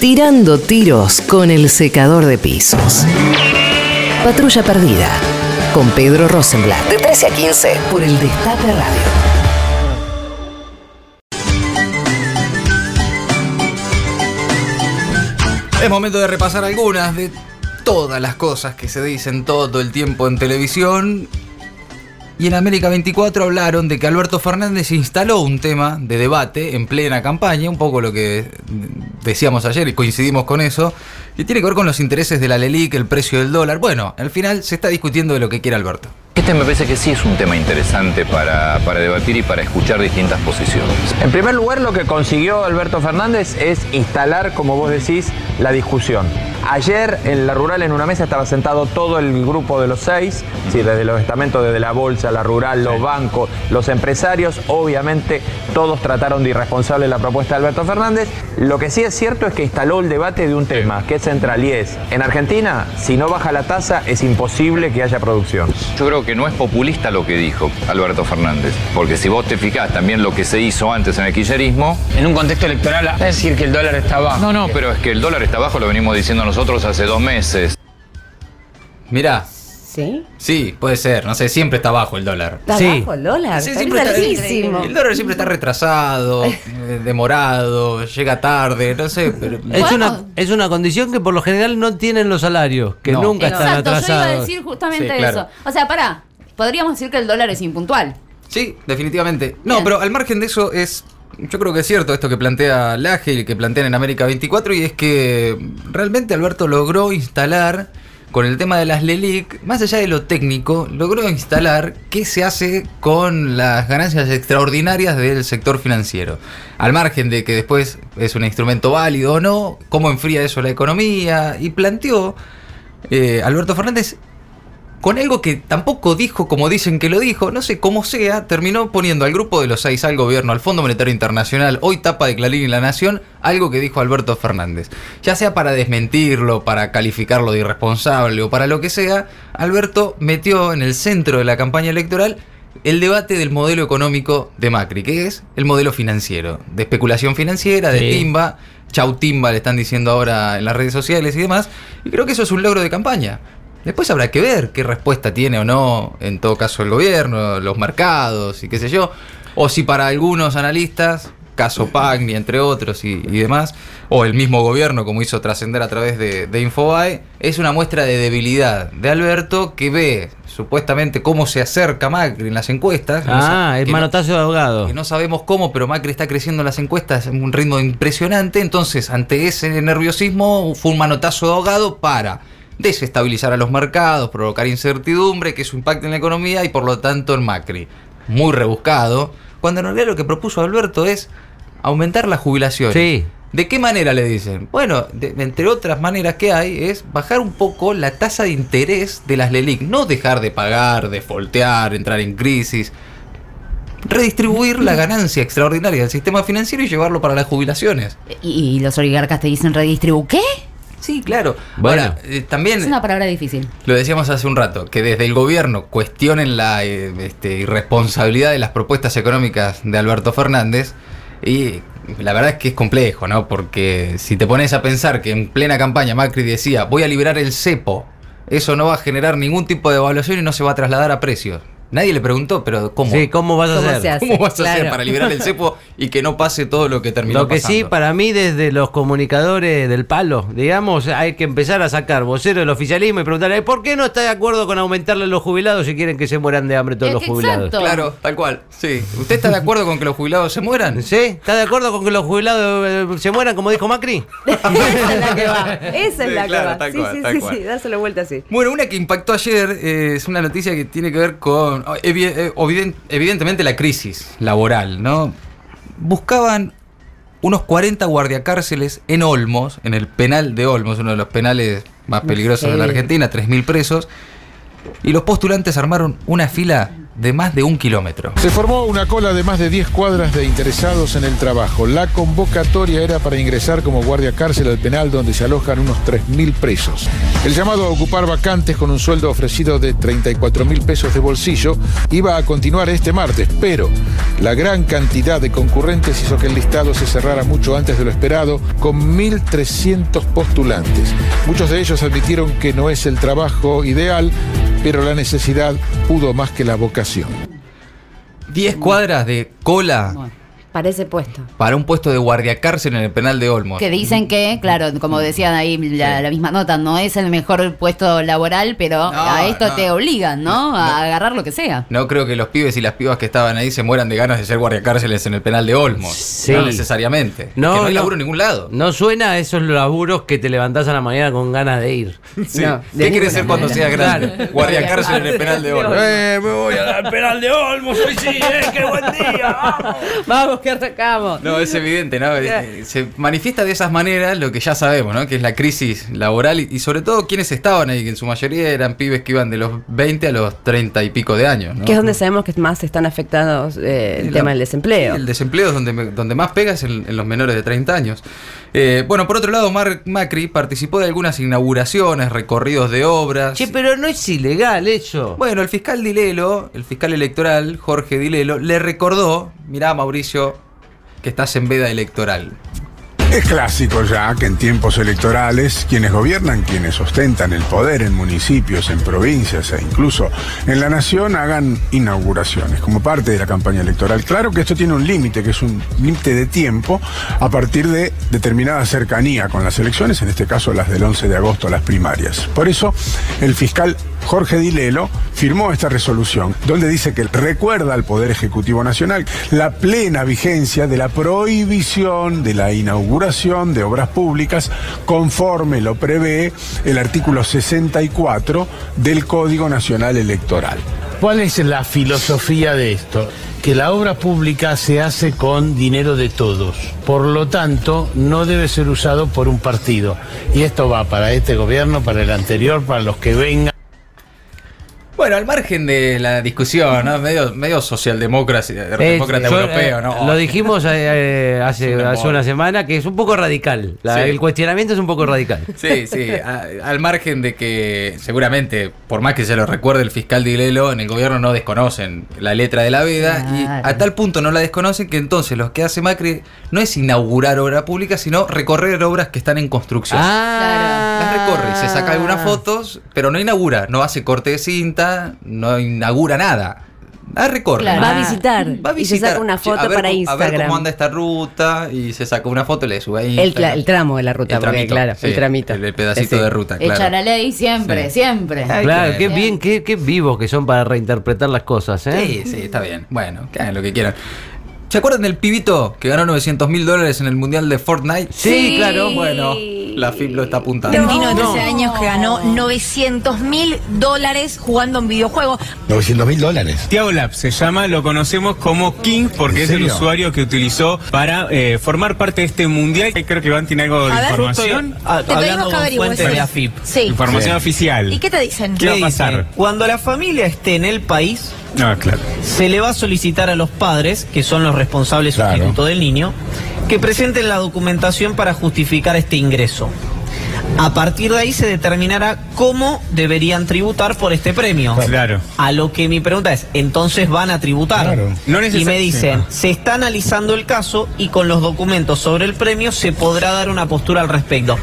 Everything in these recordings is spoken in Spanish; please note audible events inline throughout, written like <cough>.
Tirando tiros con el secador de pisos. Patrulla Perdida. Con Pedro Rosenblatt. De 13 a 15 por el Destape Radio. Es momento de repasar algunas de todas las cosas que se dicen todo el tiempo en televisión. Y en América 24 hablaron de que Alberto Fernández instaló un tema de debate en plena campaña, un poco lo que decíamos ayer y coincidimos con eso, que tiene que ver con los intereses de la LELIC, el precio del dólar. Bueno, al final se está discutiendo de lo que quiere Alberto. Este me parece que sí es un tema interesante para, para, debatir y para escuchar distintas posiciones. En primer lugar, lo que consiguió Alberto Fernández es instalar, como vos decís, la discusión. Ayer en la rural, en una mesa, estaba sentado todo el grupo de los seis, sí, desde los estamentos, desde la bolsa, la rural, los bancos, los empresarios. Obviamente, todos trataron de irresponsable la propuesta de Alberto Fernández. Lo que sí es cierto es que instaló el debate de un tema que es central y es: en Argentina, si no baja la tasa, es imposible que haya producción. Yo creo que no es populista lo que dijo Alberto Fernández, porque si vos te fijás también lo que se hizo antes en el kirchnerismo. En un contexto electoral, es decir que el dólar está bajo. No, no, pero es que el dólar está bajo, lo venimos diciendo nosotros hace dos meses. Mirá. ¿Sí? Sí, puede ser. No sé, siempre está bajo el dólar. ¿Está sí. bajo el dólar? Sí, siempre está- altísimo. el dólar siempre está retrasado, <laughs> eh, demorado, llega tarde, no sé, pero Es una, es una condición que por lo general no tienen los salarios, que No. nunca están Exacto, yo iba a atrasados. decir justamente Sí, claro. eso. O sea, pará, podríamos decir que el dólar es impuntual. Sí, definitivamente. No, Bien. pero al margen de eso es. Yo creo que es cierto esto que plantea Laje y que plantean en América 24, y es que realmente Alberto logró instalar, con el tema de las LELIC, más allá de lo técnico, logró instalar qué se hace con las ganancias extraordinarias del sector financiero. Al margen de que después es un instrumento válido o no, cómo enfría eso la economía, y planteó eh, Alberto Fernández con algo que tampoco dijo como dicen que lo dijo, no sé cómo sea, terminó poniendo al grupo de los seis al gobierno, al Fondo Monetario Internacional, hoy tapa de Clarín y La Nación, algo que dijo Alberto Fernández. Ya sea para desmentirlo, para calificarlo de irresponsable o para lo que sea, Alberto metió en el centro de la campaña electoral el debate del modelo económico de Macri, que es el modelo financiero, de especulación financiera, de Sí. timba, chau timba le están diciendo ahora en las redes sociales y demás, y creo que eso es un logro de campaña. Después habrá que ver qué respuesta tiene o no, en todo caso, el gobierno, los mercados y qué sé yo. O si para algunos analistas, caso Pagni, entre otros y, y demás, o el mismo gobierno, como hizo trascender a través de, de Infobae, es una muestra de debilidad de Alberto que ve supuestamente cómo se acerca Macri en las encuestas. no Ah, no- manotazo de ahogado. que no sabemos cómo, pero Macri está creciendo en las encuestas en un ritmo impresionante. Entonces, ante ese nerviosismo, fue un manotazo de ahogado para desestabilizar a los mercados, provocar incertidumbre, que eso impacte en la economía y por lo tanto en Macri. Muy rebuscado. Cuando en realidad lo que propuso Alberto es aumentar las jubilaciones. Sí. ¿De qué manera le dicen? Bueno, de- entre otras maneras que hay es bajar un poco la tasa de interés de las LELIC. No dejar de pagar, de foltear, entrar en crisis. Redistribuir la ganancia extraordinaria del sistema financiero y llevarlo para las jubilaciones. Y, y los oligarcas te dicen redistribu. ¿Qué? Sí, claro. Bueno. Ahora, eh, también... Es una palabra difícil. Lo decíamos hace un rato, que desde el gobierno cuestionen la eh, este, irresponsabilidad de las propuestas económicas de Alberto Fernández. Y la verdad es que es complejo, ¿no? Porque si te pones a pensar que en plena campaña Macri decía, voy a liberar el cepo, eso no va a generar ningún tipo de evaluación y no se va a trasladar a precios. Nadie le preguntó, pero ¿cómo? Sí, ¿cómo vas a ¿Cómo hacer? hace? ¿Cómo vas a hacer para liberar el cepo <laughs> y que no pase todo lo que terminó Lo que sí, para mí, desde los comunicadores del palo, digamos, hay que empezar a sacar vocero del oficialismo y preguntarle, ¿por qué no está de acuerdo con aumentarle a los jubilados si quieren que se mueran de hambre todos Eh, los jubilados? exacto. Claro, tal cual. Sí. ¿Usted está de acuerdo con que los jubilados se mueran? ¿Sí? ¿Está de acuerdo con que los jubilados eh, se mueran, como dijo Macri? <laughs> Esa es la que va. Esa es Sí, la claro, que va. tal Sí, cual, sí, tal sí, cual. sí, dáselo vuelta así. Bueno, una que impactó ayer eh, es una noticia que tiene que ver con, eh, evidentemente, la crisis laboral, ¿no? Buscaban unos 40 guardiacárceles en Olmos, en el penal de Olmos, uno de los penales más peligrosos de la. Argentina, 3.000 presos, y los postulantes armaron una fila de más de un kilómetro. Se formó una cola de más de 10 cuadras de interesados en el trabajo. La convocatoria era para ingresar como guardia cárcel al penal donde se alojan unos 3.000 presos. El llamado a ocupar vacantes con un sueldo ofrecido de 34 mil pesos de bolsillo iba a continuar este martes, pero la gran cantidad de concurrentes hizo que el listado se cerrara mucho antes de lo esperado, con 1.300 postulantes. Muchos de ellos admitieron que no es el trabajo ideal, pero la necesidad pudo más que la vocación. 10 cuadras de cola Para ese puesto. para un puesto de guardia cárcel en el penal de Olmos. Que dicen que, claro, como decían ahí la, la misma nota, no es el mejor puesto laboral, pero No, a esto no. te obligan, ¿no? No, a agarrar lo que sea. No creo que los pibes y las pibas que estaban ahí se mueran de ganas de ser guardiacárceles en el penal de Olmos. Sí. No necesariamente. No, No, que no hay no. laburo en ningún lado. No suena a esos laburos que te levantás a la mañana con ganas de ir. <laughs> Sí. De ¿Qué quieres ser cuando seas grande? Claro. Guardiacárcel en el penal de <laughs> Olmos. Eh, me voy al penal de Olmos, hoy sí, eh, qué buen día. vamos. Vamos, que. No, es evidente, ¿no? Eh, Se manifiesta de esas maneras lo que ya sabemos, ¿no? Que es la crisis laboral y, y sobre todo quienes estaban ahí, que en su mayoría eran pibes que iban de los 20 a los 30 y pico de años, ¿no? Que es donde sabemos que más están afectados eh, el tema del desempleo. El desempleo es donde, donde más pega es en, en los menores de 30 años. Eh, bueno, por otro lado, Mar- Macri participó de algunas inauguraciones, recorridos de obras. Che, pero no es ilegal eso. Bueno, el fiscal Dilelo, el fiscal electoral, Jorge Dilelo, le recordó, mirá Mauricio, que estás en veda electoral. Es clásico ya que en tiempos electorales quienes gobiernan, quienes ostentan el poder en municipios, en provincias e incluso en la nación hagan inauguraciones como parte de la campaña electoral. Claro que esto tiene un límite, que es un límite de tiempo a partir de determinada cercanía con las elecciones, en este caso las del 11 de agosto, las primarias. Por eso el fiscal Jorge Dilelo firmó esta resolución, donde dice que recuerda al Poder Ejecutivo Nacional la plena vigencia de la prohibición de la inauguración de obras públicas conforme lo prevé el artículo 64 del Código Nacional Electoral. ¿Cuál es la filosofía de esto? Que la obra pública se hace con dinero de todos. Por lo tanto, no debe ser usado por un partido. Y esto va para este gobierno, para el anterior, para los que vengan. Bueno, al margen de la discusión, ¿no? Medio, medio socialdemócrata yo, europeo, eh, ¿no? Lo dijimos eh, eh, hace, un hace una semana que es un poco radical. La- Sí. El cuestionamiento es un poco radical. <laughs> Sí, sí, a- al margen de que seguramente, por más que se lo recuerde el fiscal Dilelo, en el gobierno no desconocen la letra de la veda y a tal punto no la desconocen que entonces lo que hace Macri no es inaugurar obra pública, sino recorrer obras que están en construcción. Ah, Las recorre, se saca algunas fotos, pero no inaugura, no hace corte de cinta, no inaugura nada. Las recorre. Claro. Va a visitar. Va a Y se visitar. saca una foto a ver para cómo- A ver Instagram. cómo anda esta ruta y se saca una foto y le sube ahí. El, el tramo de la ruta, porque claro, el tramito. El, el pedacito Sí. de ruta, claro. Echa la ley siempre, Sí. siempre. Claro, qué Bien. bien, qué, qué vivos que son para reinterpretar las cosas, ¿eh? Sí, sí, está bien. Bueno, que hagan lo que quieran. ¿Se acuerdan del pibito que ganó 900 mil dólares en el mundial de Fortnite? Sí, claro. Bueno, la FIP lo está apuntando. Un niño de No. 13 años que ganó 900 mil dólares jugando en videojuegos. 900 mil dólares. Tiago Lab se llama, lo conocemos como King porque ¿En es el usuario que utilizó para eh, formar parte de este mundial. Creo que Iván tiene algo de A ver. información. Te pedimos que averigües. Sí. Información Sí. oficial. ¿Y qué te dicen? ¿Qué va a pasar? Cuando la familia esté en el país, Ah, claro. se le va a solicitar a los padres, que son los responsables Claro. sustitutos del niño, que presenten la documentación para justificar este ingreso. A partir de ahí se determinará cómo deberían tributar por este premio. Claro. A lo que mi pregunta es, entonces van a tributar. Claro. No y me dicen, sí. se está analizando el caso y con los documentos sobre el premio se podrá dar una postura al respecto.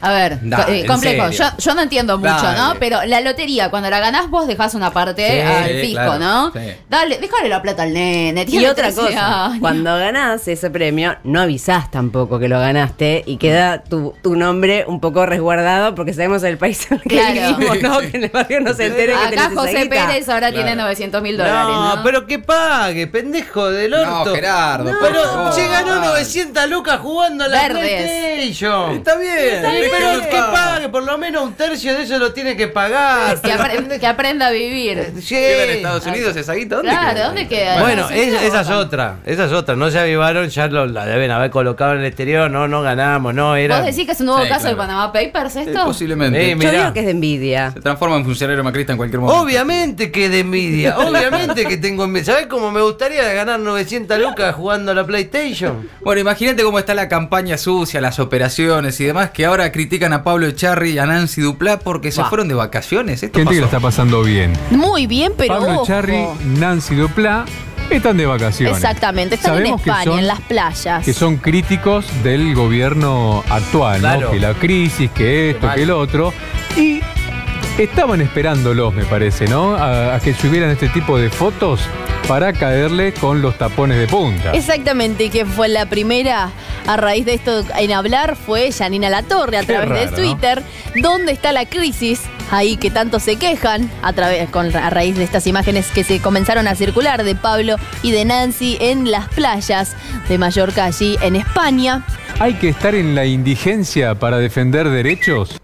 A ver, eh, complejo. Yo, no entiendo mucho, Dale. ¿no? Pero la lotería, cuando la ganás vos dejás una parte Sí, al fisco, claro, ¿no? sí. Dale, déjale la plata al nene. Y otra 13 cosa, años. cuando ganás ese premio, no avisás tampoco que lo ganaste y queda tu, tu nombre un poco resguardado porque sabemos el país en el que Claro. vivimos, ¿no? Que en el barrio no se entere que Acá tenés esa José guita. Pérez ahora tiene Claro. 900 mil dólares, No, ¿no? pero que pague, pendejo del No, orto. Gerardo, No, pero se ganó dale. 900 lucas jugando a la Verdes. PlayStation. Está bien. Está bien, pero que pague, por lo menos un tercio de eso lo tiene que pagar. Que, apre- que aprenda a vivir. Sí. ¿Queda en Estados Unidos esa guita? ¿Dónde Claro, queda? ¿dónde queda? Bueno, No sé, esa, ¿qué esa es otra, esa es otra. No se avivaron, ya lo, la deben haber colocado en el exterior, no, no ganamos, no era. ¿Vos decís que es un nuevo Sí, caso claro. de Panama Papers Eh, esto? posiblemente. Eh, Yo digo que es de envidia. Se transforma en funcionario macrista en cualquier momento. Obviamente que de envidia, <laughs> obviamente que tengo envidia. ¿Sabes cómo me gustaría ganar 900 lucas jugando a la PlayStation? Bueno, imagínate cómo está la campaña sucia, las operaciones y demás, que ahora critican a Pablo Echarri y a Nancy Duplá porque se Buah. fueron de vacaciones. Esto Gente que lo pasó. está pasando bien. Muy bien, pero Pablo ojo. Echarri, Nancy Duplá están de vacaciones. Exactamente, están en Sabemos que España, son- en las playas. Que son críticos del gobierno actual, Claro. ¿no? Que la crisis, que esto, que el otro. Y estaban esperándolos, me parece, ¿no? A, a que subieran este tipo de fotos para caerle con los tapones de punta. Exactamente, que fue la primera a raíz de esto en hablar fue Janina Latorre a Qué través de Twitter. ¿Dónde está la crisis? Ahí que tanto se quejan a, través, con, a raíz de estas imágenes que se comenzaron a circular de Pablo y de Nancy en las playas de Mallorca, allí en España. Hay que estar en la indigencia para defender derechos.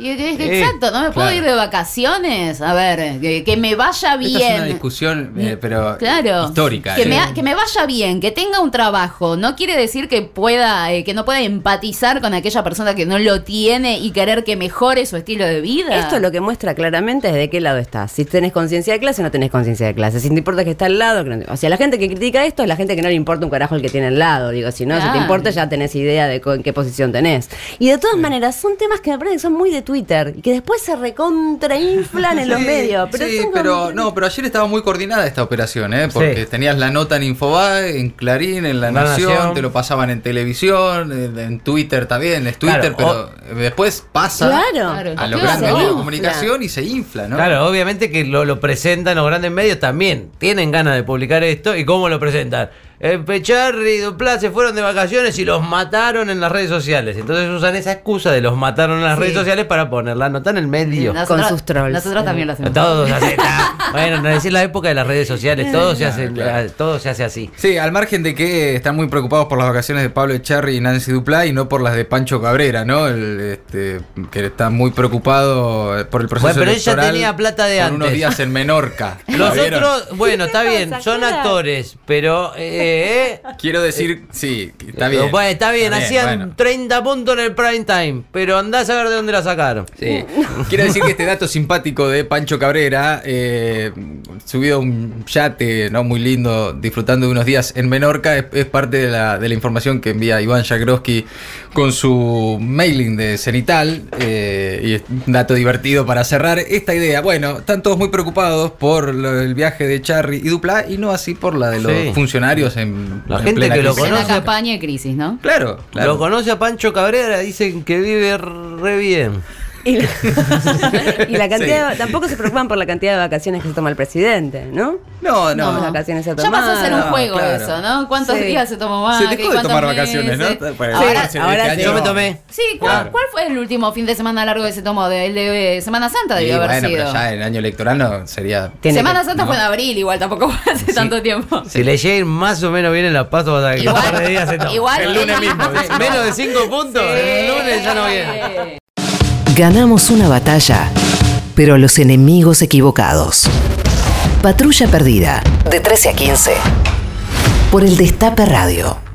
Y es que- Eh, Exacto, no me puedo ir de vacaciones. A ver, que, que me vaya Esta es una bien. discusión, eh, pero Claro. histórica. Que, eh. me, que me vaya bien, que tenga un trabajo. No quiere decir que pueda, eh, que no pueda empatizar con aquella persona que no lo tiene y querer que mejore su estilo de vida. Esto lo que muestra claramente es de qué lado estás. Si tenés conciencia de clase o no tenés conciencia de clase. Si te importa que está al lado. que no- O sea, la gente que critica esto es la gente que no le importa un carajo el que tiene al lado. Digo, si no, si Claro. te importa ya tenés idea de en qué posición tenés. Y de todas maneras, son temas que me parece que son muy de Twitter y que después se recontrainflan en <laughs> los Sí, medios. Pero sí, pero no, pero ayer estaba muy coordinada esta operación, ¿eh? Porque Sí. tenías la nota en Infobae, en Clarín, en La, La Nación, Nación. te lo pasaban en televisión, en, en Twitter también, es Twitter, Claro, pero después pasa Claro. A los grandes medios de comunicación y se infla, ¿no? Claro, obviamente que lo, lo presentan los grandes medios también. Tienen ganas de publicar esto. ¿Y cómo lo presentan? El Pecharri y Duplá se fueron de vacaciones y los mataron en las redes sociales. Entonces usan esa excusa de los mataron en las Sí. redes sociales para poner la nota en el medio. Nosotros- Con sus trolls. Nosotros también lo hacemos. Todo se hace. bueno, no decir la época de las redes sociales, todo se hace, claro. todo se hace así. Sí, al margen de que están muy preocupados por las vacaciones de Pablo Echarri y Nancy Duplá y no por las de Pancho Cabrera, ¿no? El, este, que está muy preocupado eh, por el proceso Bueno, pero ella electoral tenía plata de por antes. unos días en Menorca. Los otros, bueno, está bien, son actores, pero eh, Quiero decir, sí, está bien. Bueno, está bien, hacían bueno. 30 puntos en el prime time, pero andás a ver de dónde la sacaron. Sí. Quiero decir que este dato simpático de Pancho Cabrera, eh, subido a un yate no muy lindo, disfrutando de unos días en Menorca, es, es parte de la, de la información que envía Iván Jagroski con su mailing de Cenital. eh, y es un dato divertido para cerrar esta idea. Bueno, están todos muy preocupados por el viaje de Charry y Dupla y no así por la de los Sí. funcionarios en La en gente plena que lo crisis. En la conoce. campaña de crisis, ¿no? Claro, claro. Lo conoce a Pancho Cabrera, dicen que vive re bien. Y la, <laughs> y la cantidad Sí. de- tampoco se preocupan por la cantidad de vacaciones que se toma el presidente, ¿no? No, no. ¿Cuántas vacaciones se Ya pasó a ser un juego claro. eso, ¿no? ¿Cuántos Sí. días se tomó más? Se dejó ¿Qué- de cuántos tomar vacaciones, ¿no? Pues, Ahora- este sí. Yo me tomé. Sí, ¿cuál, Claro. cuál fue el último fin de semana largo que se tomó? ¿El de Semana Santa debió haber bueno, sido? pero ya en el año electoral no sería. Tiene Semana que- Santa no. fue en abril, igual tampoco fue hace tanto tiempo. Si le lleguen más o menos bien en la paso, vas a ver que un par de días se toma. igual El lunes mismo. Menos de 5 puntos, el lunes ya no viene. Ganamos una batalla, pero los enemigos equivocados. Patrulla perdida, de 13 a 15. Por el Destape Radio.